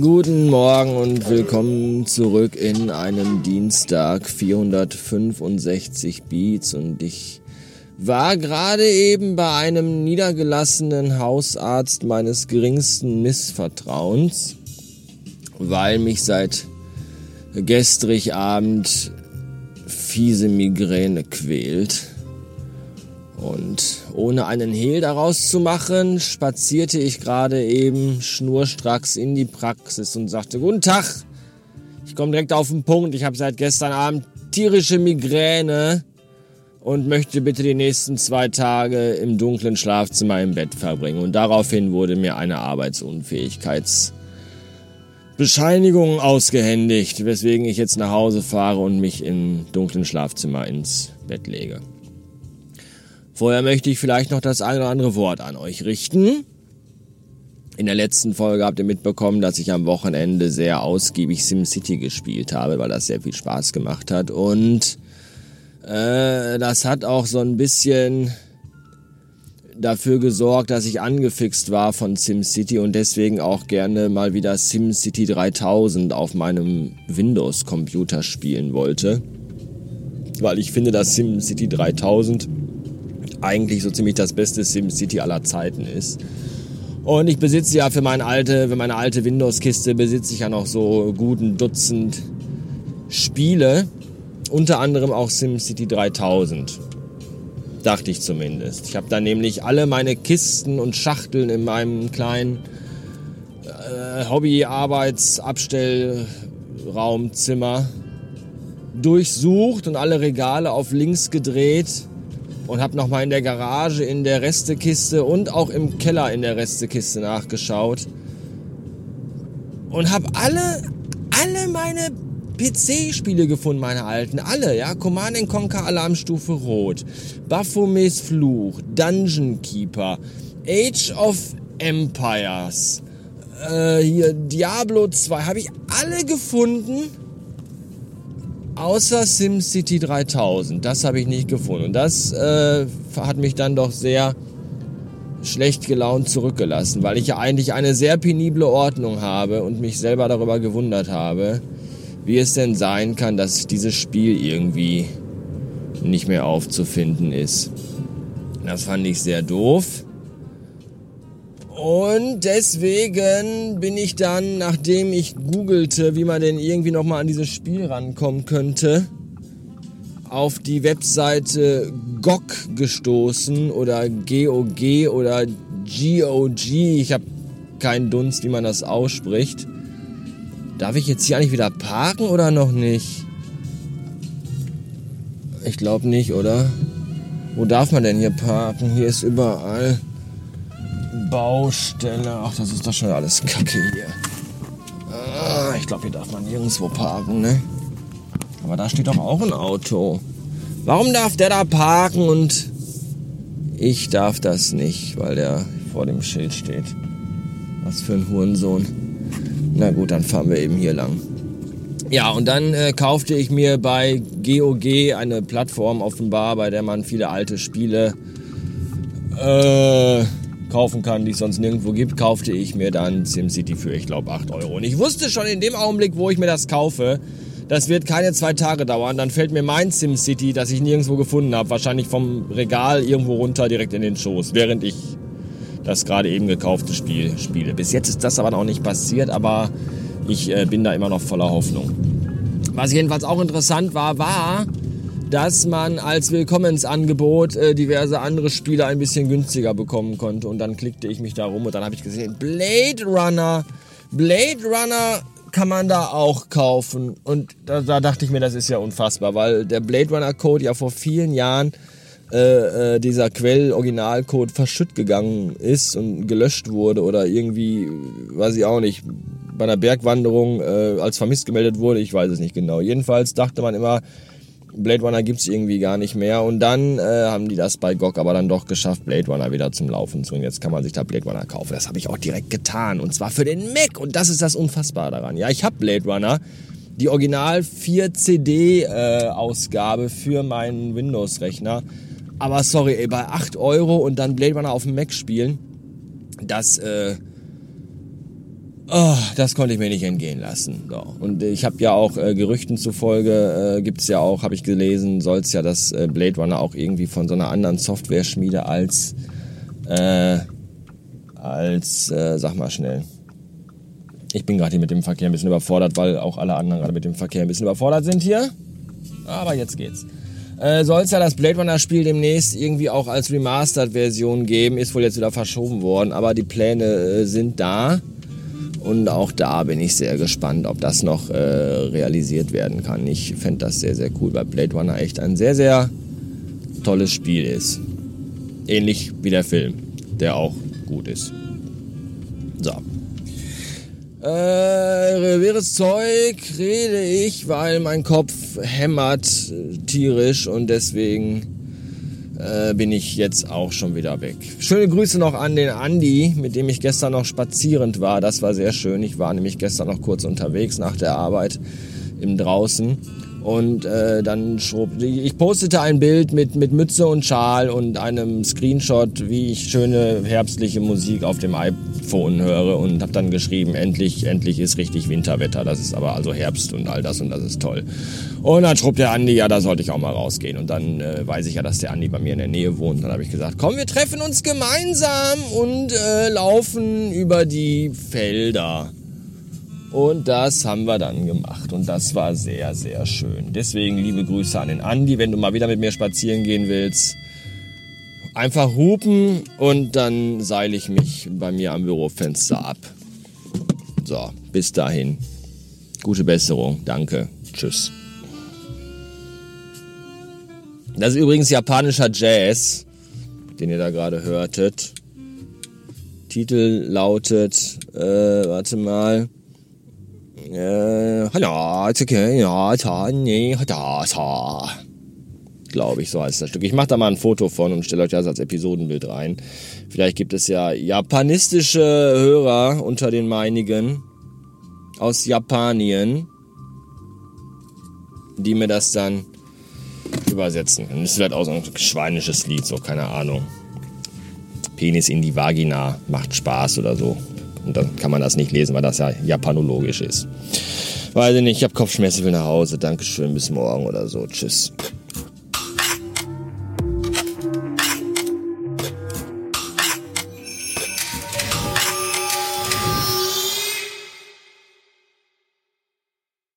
Guten Morgen und willkommen zurück in einem Dienstag 465 Beats und ich war gerade eben bei einem niedergelassenen Hausarzt meines geringsten Missvertrauens, weil mich seit gestrig Abend fiese Migräne quält. Und ohne einen Hehl daraus zu machen, spazierte ich gerade eben schnurstracks in die Praxis und sagte, Guten Tag, ich komme direkt auf den Punkt, ich habe seit gestern Abend tierische Migräne und möchte bitte die nächsten zwei Tage im dunklen Schlafzimmer im Bett verbringen. Und daraufhin wurde mir eine Arbeitsunfähigkeitsbescheinigung ausgehändigt, weswegen ich jetzt nach Hause fahre und mich im dunklen Schlafzimmer ins Bett lege. Vorher möchte ich vielleicht noch das eine oder andere Wort an euch richten. In der letzten Folge habt ihr mitbekommen, dass ich am Wochenende sehr ausgiebig SimCity gespielt habe, weil das sehr viel Spaß gemacht hat. Und äh, das hat auch so ein bisschen dafür gesorgt, dass ich angefixt war von SimCity und deswegen auch gerne mal wieder SimCity 3000 auf meinem Windows-Computer spielen wollte. Weil ich finde, dass SimCity 3000 eigentlich so ziemlich das beste SimCity aller Zeiten ist. Und ich besitze ja für meine alte, für meine alte Windows-Kiste besitze ich ja noch so guten Dutzend Spiele. Unter anderem auch SimCity 3000. Dachte ich zumindest. Ich habe da nämlich alle meine Kisten und Schachteln in meinem kleinen äh, Hobby-Arbeits-Abstellraumzimmer durchsucht und alle Regale auf links gedreht und habe nochmal in der Garage, in der Restekiste und auch im Keller in der Restekiste nachgeschaut und habe alle, alle meine PC-Spiele gefunden, meine alten, alle, ja, Command Conquer Alarmstufe Rot, Baphomets Fluch, Dungeon Keeper, Age of Empires, äh, hier Diablo 2, habe ich alle gefunden Außer SimCity 3000. Das habe ich nicht gefunden. Und das äh, hat mich dann doch sehr schlecht gelaunt zurückgelassen, weil ich ja eigentlich eine sehr penible Ordnung habe und mich selber darüber gewundert habe, wie es denn sein kann, dass dieses Spiel irgendwie nicht mehr aufzufinden ist. Das fand ich sehr doof. Und deswegen bin ich dann, nachdem ich googelte, wie man denn irgendwie nochmal an dieses Spiel rankommen könnte, auf die Webseite GOG gestoßen oder GOG oder GOG. Ich habe keinen Dunst, wie man das ausspricht. Darf ich jetzt hier eigentlich wieder parken oder noch nicht? Ich glaube nicht, oder? Wo darf man denn hier parken? Hier ist überall Baustelle. Ach, das ist doch schon alles Kacke hier. Ah, ich glaube, hier darf man nirgendwo parken, ne? Aber da steht doch auch ein Auto. Warum darf der da parken und ich darf das nicht, weil der vor dem Schild steht? Was für ein Hurensohn. Na gut, dann fahren wir eben hier lang. Ja, und dann äh, kaufte ich mir bei GOG eine Plattform offenbar, bei der man viele alte Spiele äh, kaufen kann, die es sonst nirgendwo gibt, kaufte ich mir dann SimCity für, ich glaube, 8 Euro. Und ich wusste schon in dem Augenblick, wo ich mir das kaufe, das wird keine zwei Tage dauern. Dann fällt mir mein SimCity, das ich nirgendwo gefunden habe, wahrscheinlich vom Regal irgendwo runter direkt in den Schoß, während ich das gerade eben gekaufte Spiel spiele. Bis jetzt ist das aber noch nicht passiert, aber ich äh, bin da immer noch voller Hoffnung. Was jedenfalls auch interessant war, war, dass man als Willkommensangebot äh, diverse andere Spiele ein bisschen günstiger bekommen konnte. Und dann klickte ich mich da rum und dann habe ich gesehen, Blade Runner, Blade Runner kann man da auch kaufen. Und da, da dachte ich mir, das ist ja unfassbar, weil der Blade Runner Code ja vor vielen Jahren äh, äh, dieser Quell-Originalcode verschütt gegangen ist und gelöscht wurde oder irgendwie, weiß ich auch nicht, bei einer Bergwanderung äh, als vermisst gemeldet wurde, ich weiß es nicht genau. Jedenfalls dachte man immer, Blade Runner gibt's irgendwie gar nicht mehr. Und dann äh, haben die das bei GOG aber dann doch geschafft, Blade Runner wieder zum Laufen zu. Und jetzt kann man sich da Blade Runner kaufen. Das habe ich auch direkt getan. Und zwar für den Mac. Und das ist das Unfassbare daran. Ja, ich habe Blade Runner. Die Original 4 CD äh, Ausgabe für meinen Windows-Rechner. Aber sorry, ey, bei 8 Euro und dann Blade Runner auf dem Mac spielen, das, äh, Oh, das konnte ich mir nicht entgehen lassen. So. Und ich habe ja auch äh, Gerüchten zufolge, äh, gibt es ja auch, habe ich gelesen, soll es ja das äh, Blade Runner auch irgendwie von so einer anderen Software-Schmiede als, äh, als, äh, sag mal schnell. Ich bin gerade hier mit dem Verkehr ein bisschen überfordert, weil auch alle anderen gerade mit dem Verkehr ein bisschen überfordert sind hier. Aber jetzt geht's. Äh, soll es ja das Blade Runner Spiel demnächst irgendwie auch als Remastered-Version geben, ist wohl jetzt wieder verschoben worden, aber die Pläne äh, sind da. Und auch da bin ich sehr gespannt, ob das noch äh, realisiert werden kann. Ich fände das sehr, sehr cool, weil Blade Runner echt ein sehr, sehr tolles Spiel ist. Ähnlich wie der Film, der auch gut ist. So. Äh, wirres Zeug rede ich, weil mein Kopf hämmert äh, tierisch und deswegen äh, bin ich jetzt auch schon wieder weg. Schöne Grüße noch an den Andi, mit dem ich gestern noch spazierend war. Das war sehr schön. Ich war nämlich gestern noch kurz unterwegs nach der Arbeit im Draußen. Und äh, dann schrob, ich postete ein Bild mit, mit Mütze und Schal und einem Screenshot, wie ich schöne herbstliche Musik auf dem iPhone höre und habe dann geschrieben, endlich, endlich ist richtig Winterwetter. Das ist aber also Herbst und all das und das ist toll. Und dann schrob der Andi, ja, da sollte ich auch mal rausgehen. Und dann äh, weiß ich ja, dass der Andi bei mir in der Nähe wohnt. Und dann habe ich gesagt, komm, wir treffen uns gemeinsam und äh, laufen über die Felder. Und das haben wir dann gemacht und das war sehr, sehr schön. Deswegen liebe Grüße an den Andi, wenn du mal wieder mit mir spazieren gehen willst. Einfach hupen und dann seile ich mich bei mir am Bürofenster ab. So, bis dahin. Gute Besserung, danke, tschüss. Das ist übrigens japanischer Jazz, den ihr da gerade hörtet. Titel lautet, äh, warte mal. Glaube ich, so heißt das Stück. Ich mache da mal ein Foto von und stelle euch das als Episodenbild rein. Vielleicht gibt es ja japanistische Hörer unter den meinigen aus Japanien, die mir das dann übersetzen können. Das ist vielleicht auch so ein schweinisches Lied, so keine Ahnung. Penis in die Vagina macht Spaß oder so. Und dann kann man das nicht lesen, weil das ja japanologisch ist. Weiß ich nicht, ich habe Kopfschmerzen, will nach Hause. Dankeschön, bis morgen oder so. Tschüss.